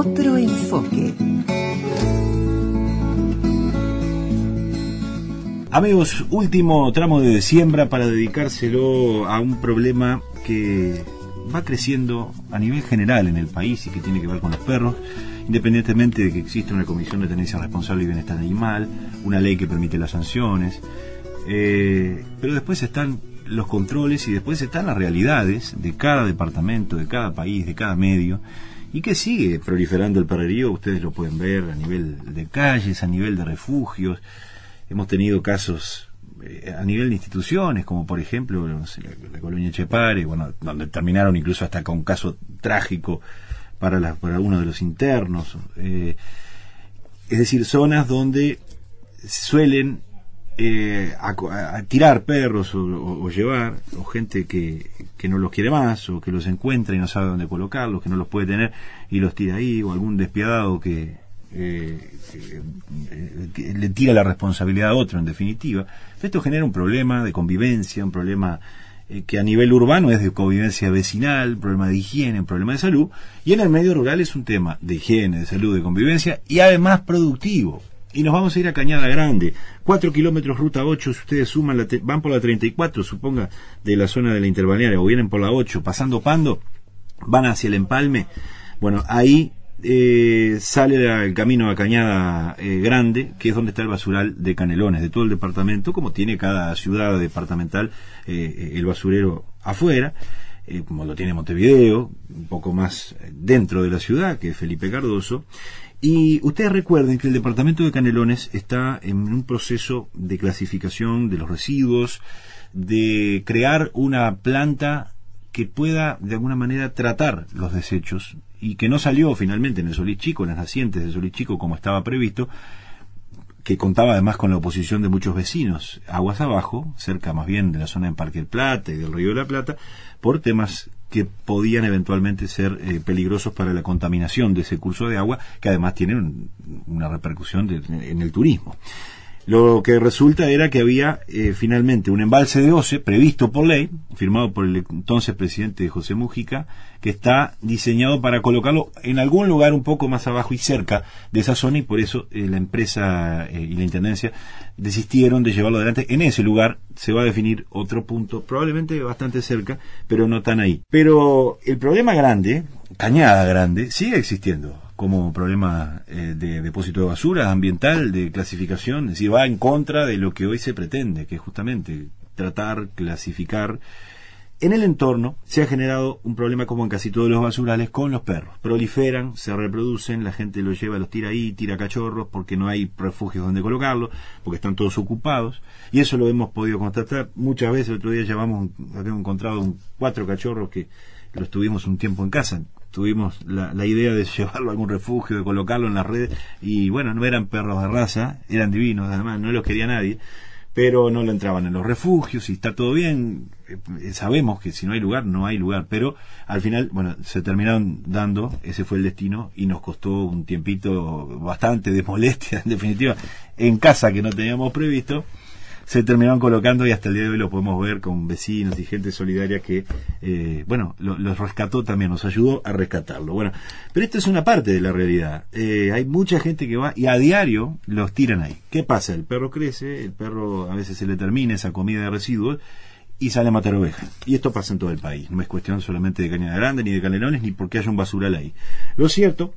Otro enfoque. Amigos, último tramo de siembra para dedicárselo a un problema que va creciendo a nivel general en el país y que tiene que ver con los perros, independientemente de que exista una comisión de tenencia responsable y bienestar animal, una ley que permite las sanciones, eh, pero después están los controles y después están las realidades de cada departamento, de cada país, de cada medio, y que sigue proliferando el perrerío, ustedes lo pueden ver a nivel de calles, a nivel de refugios, hemos tenido casos eh, a nivel de instituciones, como por ejemplo la, colonia Chepare, bueno, donde terminaron incluso hasta con un caso trágico para, la, para uno de los internos. Eh, es decir, zonas donde suelen eh, a, tirar perros o, llevar, o gente que, que, no los quiere más, o que los encuentra y no sabe dónde colocarlos, que no los puede tener y los tira ahí, o algún despiadado que, eh, le tira la responsabilidad a otro, en definitiva. Esto genera un problema de convivencia, un problema eh, que a nivel urbano es de convivencia vecinal, problema de higiene, problema de salud, y en el medio rural es un tema de higiene, de salud, de convivencia, y además productivo. Y nos vamos a ir a Cañada Grande, 4 kilómetros ruta 8, si ustedes suman, van por la 34, suponga, de la zona de la interbalnearia, o vienen por la 8, pasando Pando, van hacia el empalme, bueno, ahí eh, sale el camino a Cañada eh, Grande, que es donde está el basural de Canelones, de todo el departamento, como tiene cada ciudad departamental eh, el basurero afuera, como lo tiene Montevideo, un poco más dentro de la ciudad, que Felipe Cardoso. Y ustedes recuerden que el departamento de Canelones está en un proceso de clasificación de los residuos, de crear una planta que pueda de alguna manera tratar los desechos y que no salió finalmente en el Solís Chico, en las nacientes de Solís Chico como estaba previsto, que contaba además con la oposición de muchos vecinos, aguas abajo, cerca más bien de la zona de Parque del Plata y del Río de la Plata, por temas que podían eventualmente ser eh, peligrosos para la contaminación de ese curso de agua, que además tiene una repercusión en el turismo. Lo que resulta era que había eh, finalmente un embalse de OCE previsto por ley, firmado por el entonces presidente José Mújica, que está diseñado para colocarlo en algún lugar un poco más abajo y cerca de esa zona y por eso eh, la empresa eh, y la intendencia desistieron de llevarlo adelante. En ese lugar se va a definir otro punto, probablemente bastante cerca, pero no tan ahí. Pero el problema grande, cañada grande, sigue existiendo como problema eh, de depósito de basura ambiental, de clasificación, es decir, va en contra de lo que hoy se pretende, que es justamente tratar, clasificar. En el entorno se ha generado un problema como en casi todos los basurales con los perros. Proliferan, se reproducen, la gente los lleva, los tira ahí, tira cachorros porque no hay refugios donde colocarlos, porque están todos ocupados. Y eso lo hemos podido constatar muchas veces. El otro día llevamos, habíamos encontrado un, cuatro cachorros que los tuvimos un tiempo en casa tuvimos la, la, idea de llevarlo a algún refugio, de colocarlo en las redes, y bueno, no eran perros de raza, eran divinos, además, no los quería nadie, pero no lo entraban en los refugios y está todo bien, eh, sabemos que si no hay lugar, no hay lugar, pero al final, bueno, se terminaron dando, ese fue el destino, y nos costó un tiempito bastante de molestia, en definitiva, en casa que no teníamos previsto, se terminaron colocando y hasta el día de hoy lo podemos ver con vecinos y gente solidaria que, eh, bueno, los rescató también, nos ayudó a rescatarlo. Bueno, pero esto es una parte de la realidad. Eh, hay mucha gente que va y a diario los tiran ahí. ¿Qué pasa? El perro crece, el perro a veces se le termina esa comida de residuos y sale a matar ovejas. Y esto pasa en todo el país. No es cuestión solamente de Cañada Grande, ni de Canelones, ni porque haya un basural ahí. Lo cierto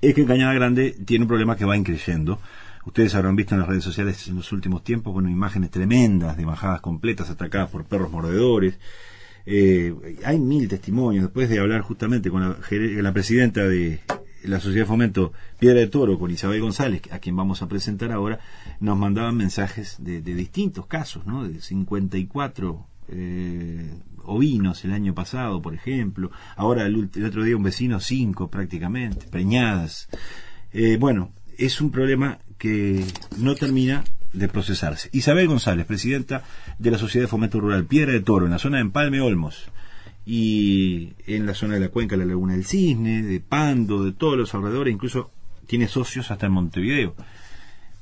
es que Cañada Grande tiene un problema que va increyendo. Ustedes habrán visto en las redes sociales en los últimos tiempos, bueno, imágenes tremendas de bajadas completas atacadas por perros mordedores. Eh, hay mil testimonios. Después de hablar justamente con la, presidenta de la Sociedad de Fomento Piedra de Toro, con Isabel González, a quien vamos a presentar ahora, nos mandaban mensajes de, distintos casos, ¿no? De 54 eh, ovinos el año pasado, por ejemplo. Ahora, el, otro día, un vecino, cinco prácticamente, preñadas. Eh, bueno, es un problema que no termina de procesarse. Isabel González, presidenta de la Sociedad de Fomento Rural Piedra de Toro, en la zona de Empalme Olmos, y en la zona de la cuenca, la Laguna del Cisne, de Pando, de todos los alrededores, incluso tiene socios hasta en Montevideo,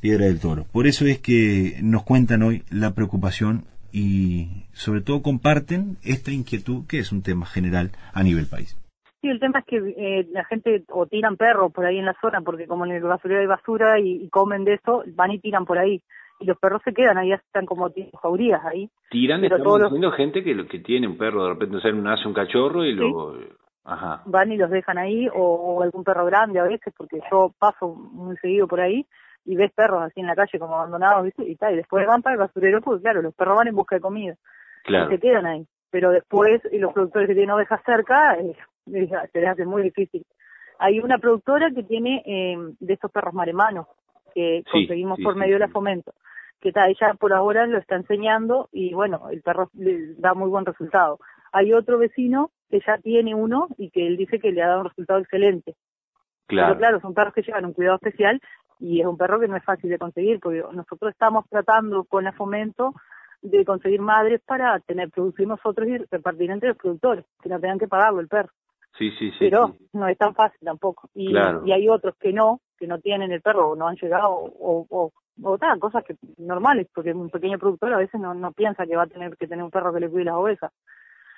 Piedra del Toro. Por eso es que nos cuentan hoy la preocupación y sobre todo comparten esta inquietud que es un tema general a nivel país. Sí, el tema es que eh, la gente o tiran perros por ahí en la zona, porque como en el basurero hay basura y, comen de eso, van y tiran por ahí. Y los perros se quedan ahí, están como jaurías ahí. Tiran, Pero estamos diciendo gente que, que tiene un perro, de repente se nace un cachorro y luego... Ajá. Van y los dejan ahí, o, algún perro grande a veces, porque yo paso muy seguido por ahí y ves perros así en la calle como abandonados, ¿viste? Y, tal, y después van para el basurero, pues claro, los perros van en busca de comida. Claro. Y se quedan ahí. Pero después, y los productores que tienen ovejas cerca, eh, se les hace muy difícil. Hay una productora que tiene eh, de estos perros maremanos, que conseguimos por medio de la fomento, que está, ella por ahora lo está enseñando y bueno, el perro le da muy buen resultado. Hay otro vecino que ya tiene uno y que él dice que le ha dado un resultado excelente. Claro. Pero claro, son perros que llevan un cuidado especial y es un perro que no es fácil de conseguir, porque nosotros estamos tratando con la fomento de conseguir madres para tener producir nosotros y repartir entre los productores, que no tengan que pagarlo el perro. Sí, sí, sí. Pero no es tan fácil tampoco. Y, y hay otros que no, que no tienen el perro o no han llegado o, o, o tal, cosas que normales, porque un pequeño productor a veces no, no piensa que va a tener que tener un perro que le cuide las ovejas.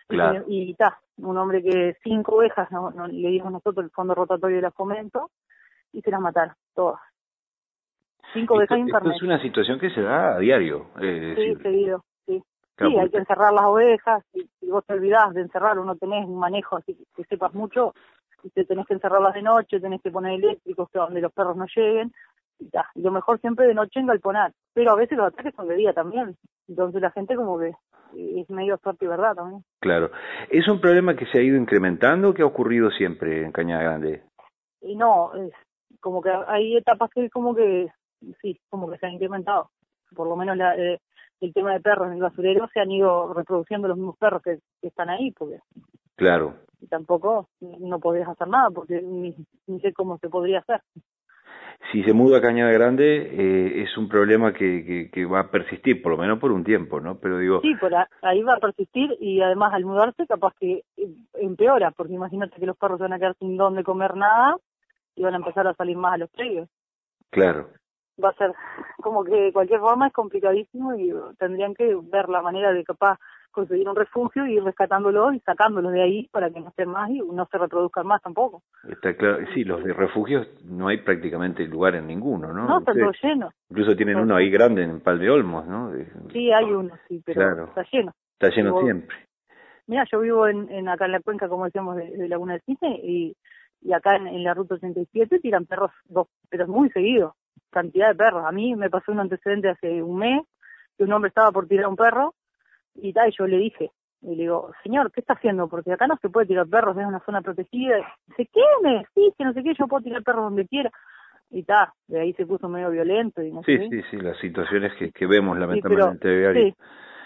Claro. Y está, un hombre que cinco ovejas no, le dimos nosotros el fondo rotatorio de la fomento y se las mataron, todas. Cinco ovejas esto, es una situación que se da a diario. Eh, sí, seguido, sí. sí, hay que encerrar las ovejas. Si, vos te olvidás de encerrar o no tenés un manejo así que sepas mucho, y te tenés que encerrarlas de noche, tenés que poner eléctricos donde los perros no lleguen. Y, y lo mejor siempre de noche en galponar. Pero a veces los ataques son de día también. Entonces la gente como que es medio suerte y verdad también. Claro. ¿Es un problema que se ha ido incrementando o que ha ocurrido siempre en Cañada Grande? Y no, es como que hay etapas que como que, sí, como que se han incrementado. Por lo menos la, eh, el tema de perros en el basurero se han ido reproduciendo los mismos perros que, están ahí, porque... Claro. Y tampoco no podrías hacer nada, porque ni, ni sé cómo se podría hacer si se muda a Cañada Grande eh, es un problema que, que, va a persistir, por lo menos por un tiempo, ¿no? Pero digo... Sí, por ahí va a persistir y además al mudarse capaz que eh, empeora, porque imagínate que los perros van a quedar sin dónde comer nada y van a empezar a salir más a los predios. Claro. Va a ser como que de cualquier forma es complicadísimo y tendrían que ver la manera de capaz conseguir un refugio y ir rescatándolos y sacándolos de ahí para que no estén más y no se reproduzcan más tampoco. Está claro, sí, los de refugios no hay prácticamente lugar en ninguno, ¿no? No, está todo lleno. Incluso tienen uno ahí grande en Pal de Olmos, ¿no? Sí, hay uno, sí, pero está lleno. Está lleno siempre. Mira, yo vivo en, en, acá en la cuenca, como decíamos, de, Laguna del Cisne y, y acá en, la ruta 87 tiran perros, dos, pero muy seguido, cantidad de perros. A mí me pasó un antecedente hace un mes que un hombre estaba por tirar un perro y tal, yo le dije, y le digo, señor, ¿qué está haciendo? Porque acá no se puede tirar perros, es una zona protegida. dice, ¿qué me decís? Que no sé qué, yo puedo tirar perros donde quiera. Y tal, de ahí se puso medio violento. Y no sí, sí, sí, las situaciones que, que vemos lamentablemente sí,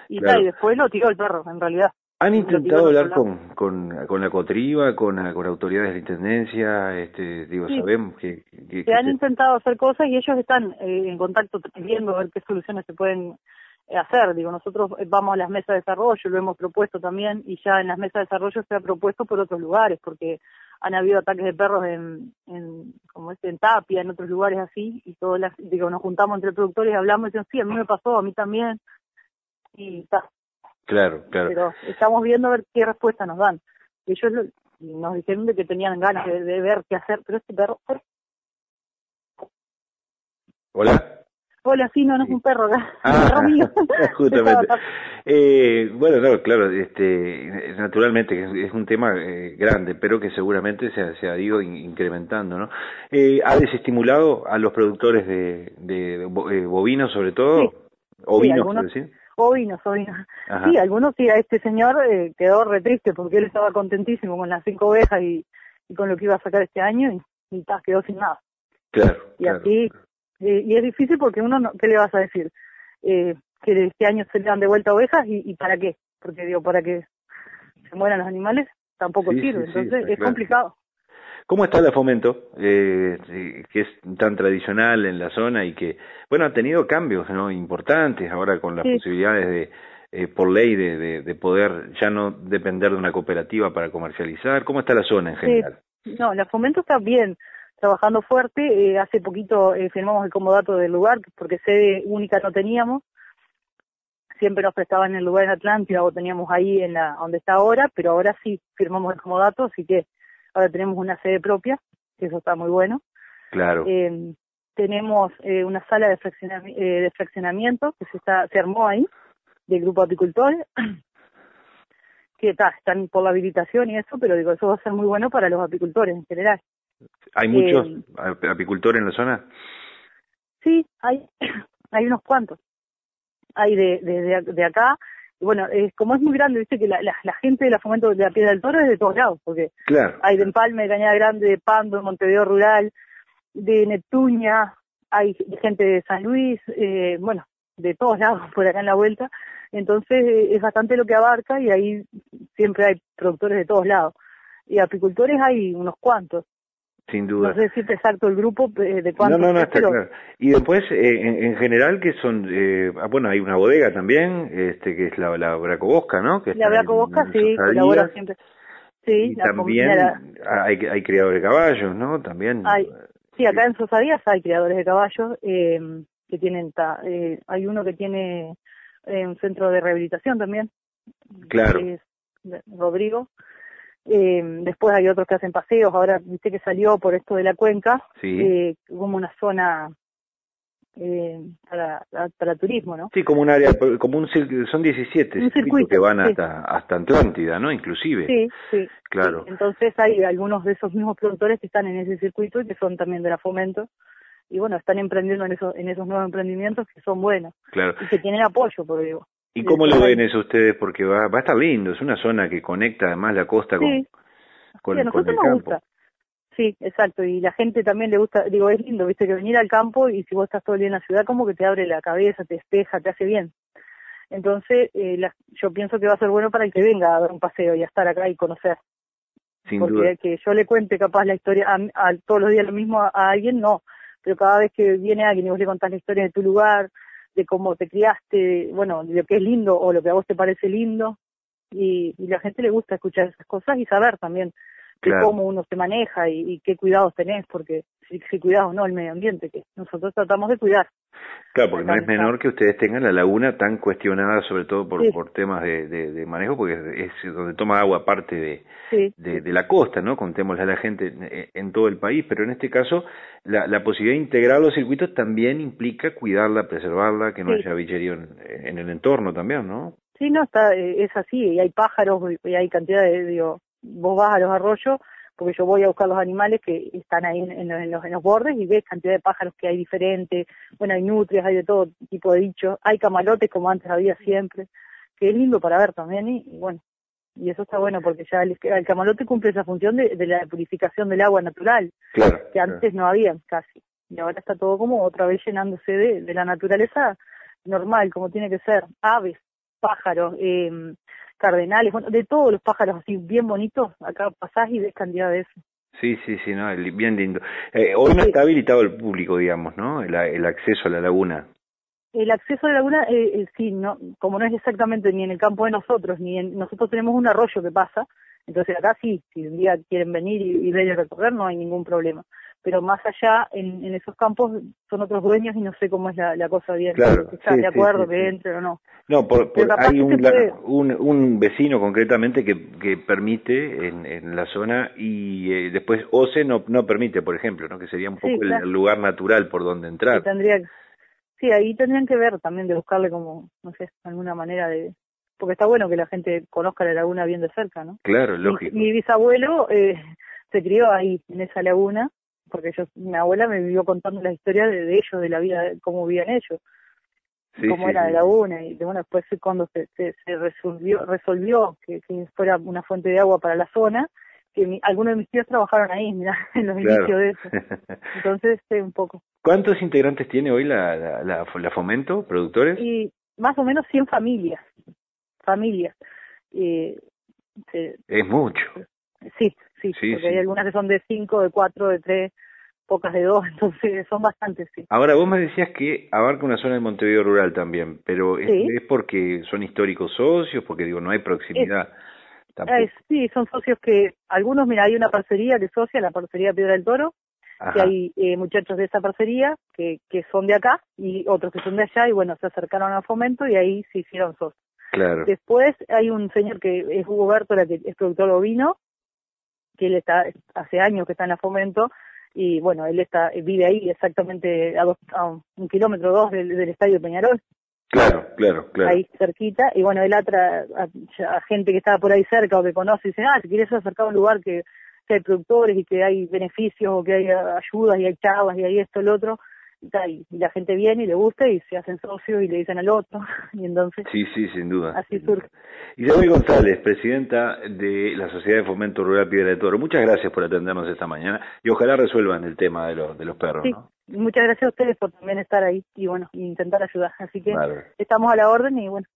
Y, y después lo tiró el perro, en realidad. ¿Han intentado hablar con, con, con la Cotriba, con, con autoridades de la Intendencia? Este, digo, sabemos que... se han intentado hacer cosas y ellos están eh, en contacto viendo a ver qué soluciones se pueden hacer. Digo, nosotros vamos a las mesas de desarrollo, lo hemos propuesto también, y ya en las mesas de desarrollo se ha propuesto por otros lugares, porque han habido ataques de perros en, en como es, en Tapia, en otros lugares así, y todas las, digo, nos juntamos entre productores y hablamos y decimos, sí, a mí me pasó, a mí también, y está. Claro, claro. Pero estamos viendo a ver qué respuesta nos dan. Ellos nos dijeron de que tenían ganas de, de ver qué hacer, pero este perro... Hola. Hola, sí, no, no es un perro acá. Ah, justamente. eh, bueno, claro, este, naturalmente es un tema eh, grande, pero que seguramente se, se ha ido incrementando, ¿no? Eh, ¿Ha desestimulado a los productores de, de, eh, bovinos, sobre todo? Sí. ¿Ovinos, sí, Ovinos, ovinos. Sí, algunos sí, a este señor eh, quedó re triste porque él estaba contentísimo con las cinco ovejas y, y con lo que iba a sacar este año y, y quedó sin nada. Claro. Y así eh, y es difícil porque uno, no, ¿qué le vas a decir? Eh, que este año se le dan de vuelta ovejas y, y para qué? Porque digo, para que se mueran los animales tampoco sirve, entonces es complicado. ¿Cómo está el fomento, eh, que es tan tradicional en la zona y que, bueno, ha tenido cambios ¿no? importantes ahora con las posibilidades de, eh, por ley de, de, poder ya no depender de una cooperativa para comercializar? ¿Cómo está la zona en general? No, el fomento está bien trabajando fuerte. Eh, hace poquito eh, firmamos el comodato del lugar, porque sede única no teníamos. Siempre nos prestaban en el lugar en Atlántida o teníamos ahí en la donde está ahora, pero ahora sí firmamos el comodato, así que ahora tenemos una sede propia, que eso está muy bueno. Claro. Eh, tenemos eh, una sala de, fraccionamiento, eh, de fraccionamiento que se, está, se armó ahí, del grupo apicultores, que está, están por la habilitación y eso, pero digo, eso va a ser muy bueno para los apicultores en general. ¿Hay muchos eh, apicultores en la zona? Sí, hay, hay unos cuantos. Hay de, de, de acá y bueno, es, como es muy grande, viste que la, la, gente de la Fomento de la Piedra del Toro es de todos lados, porque hay de Empalme, de Cañada Grande, de Pando, de Montevideo Rural, de Neptunia, hay gente de San Luis, eh, bueno, de todos lados por acá en la vuelta. Entonces eh, es bastante lo que abarca y ahí siempre hay productores de todos lados. Y apicultores hay unos cuantos. Sin duda. No sé exacto el grupo de cuántos. No, no, no, está claro. Y después, eh, en, general, que son, eh, ah, bueno, hay una bodega también, este que es la, la Bracobosca, ¿no? Que la Bracobosca, sí, colabora siempre. Sí, y también hay, hay criadores de caballos, ¿no? También. Hay, sí, acá en Sosadías hay criadores de caballos eh, que tienen, ta, eh, hay uno que tiene eh, un centro de rehabilitación también. Claro. Es Rodrigo eh, después hay otros que hacen paseos, ahora viste que salió por esto de la cuenca, eh, como una zona eh, para, para turismo, ¿no? Sí, como un área, como un son 17 un circuitos que van hasta hasta Atlántida, ¿no? Inclusive. Sí, sí. Claro. Entonces hay algunos de esos mismos productores que están en ese circuito y que son también de la Fomento y bueno, están emprendiendo en esos en esos nuevos emprendimientos que son buenos claro. y que tienen apoyo, por digo. ¿Y cómo lo ven eso ustedes? Porque va, va a estar lindo, es una zona que conecta además la costa con, sí. con, sí, a nosotros nos Gusta. Sí, exacto, y la gente también le gusta, digo, es lindo, viste, que venir al campo y si vos estás todo el día en la ciudad, como que te abre la cabeza, te despeja, te hace bien. Entonces, eh, la, yo pienso que va a ser bueno para el que venga a dar un paseo y a estar acá y conocer. Sin Porque duda. que yo le cuente capaz la historia a, todos los días lo mismo a, a, alguien, no. Pero cada vez que viene alguien y vos le contás la historia de tu lugar, de cómo te criaste, bueno, de lo que es lindo o lo que a vos te parece lindo. Y, y la gente le gusta escuchar esas cosas y saber también de cómo uno se maneja y, qué cuidados tenés, porque si, si cuidás o no el medio ambiente, que nosotros tratamos de cuidar. Claro, porque no es menor que ustedes tengan la laguna tan cuestionada, sobre todo por, por temas de, de, manejo, porque es donde toma agua parte de, de, la costa, ¿no? Contémosle a la gente en, todo el país, pero en este caso la, la posibilidad de integrar los circuitos también implica cuidarla, preservarla, que no haya bicherío en, el entorno también, ¿no? Sí, no, está, eh, es así, y hay pájaros, y hay cantidad de, digo, vos vas a los arroyos porque yo voy a buscar los animales que están ahí en, los, en los bordes y ves cantidad de pájaros que hay diferentes, bueno, hay nutrias, hay de todo tipo de dichos, hay camalotes como antes había siempre, que es lindo para ver también y, bueno, y eso está bueno porque ya el, camalote cumple esa función de, la purificación del agua natural, que antes no había casi, y ahora está todo como otra vez llenándose de, de la naturaleza normal, como tiene que ser, aves, pájaros, eh, cardenales, bueno, de todos los pájaros así bien bonitos, acá pasás y ves cantidad de eso. Sí, sí, sí, no, bien lindo. Eh, hoy no está habilitado el público, digamos, ¿no? El, el acceso a la laguna. El acceso a la laguna, eh, eh, sí, no, como no es exactamente ni en el campo de nosotros, ni en, nosotros tenemos un arroyo que pasa, entonces acá sí, si un día quieren venir y, y ver recorrer, no hay ningún problema pero más allá en, en esos campos son otros dueños y no sé cómo es la, la cosa bien. Claro, ¿Están de acuerdo que entre o no? No, por, hay un, un, un, vecino concretamente que, que permite en, en la zona y eh, después OCE no, no permite, por ejemplo, ¿no? que sería un poco el, lugar natural por donde entrar. Sí, tendría, sí, ahí tendrían que ver también de buscarle como, no sé, alguna manera de... Porque está bueno que la gente conozca la laguna bien de cerca, ¿no? Claro, lógico. Mi, mi bisabuelo eh, se crió ahí, en esa laguna, porque yo, mi abuela me vivió contando la historia de, ellos, de la vida, de cómo vivían ellos, cómo era de la una, y bueno, después cuando se, se, resolvió, resolvió que, fuera una fuente de agua para la zona, que algunos de mis tíos trabajaron ahí, mira, en los inicios de eso. Entonces, este, un poco. ¿Cuántos integrantes tiene hoy la, la, la, Fomento, productores? Y más o menos 100 familias, familias. Eh, es mucho. Sí, sí, porque hay algunas que son de cinco, de cuatro, de tres, pocas de dos, entonces son bastantes, sí. Ahora, vos me decías que abarca una zona de Montevideo rural también, pero ¿es, porque son históricos socios? Porque digo, no hay proximidad. sí, son socios que, algunos, mira, hay una parcería que socia, la parcería Piedra del Toro, que hay eh, muchachos de esa parcería que, que son de acá y otros que son de allá y bueno, se acercaron al fomento y ahí se hicieron socios. Claro. Después hay un señor que es Hugo Bertola, que es productor ovino, que él está, hace años que está en la fomento, y bueno, él está vive ahí exactamente a, dos, a un kilómetro o dos del, del estadio de Peñarol. Claro, claro, claro. Ahí cerquita, y bueno, él atra a, gente que estaba por ahí cerca o que conoce, y dice, ah, si quieres acercar a un lugar que, que hay productores y que hay beneficios o que hay ayudas y hay charlas y hay esto, el otro, y, la gente viene y le gusta y se hacen socios y le dicen al otro y entonces sí sí sin duda así surge. Isabel González presidenta de la Sociedad de Fomento Rural Piedra de Toro muchas gracias por atendernos esta mañana y ojalá resuelvan el tema de los de los perros sí. muchas gracias a ustedes por también estar ahí y bueno intentar ayudar así que estamos a la orden y bueno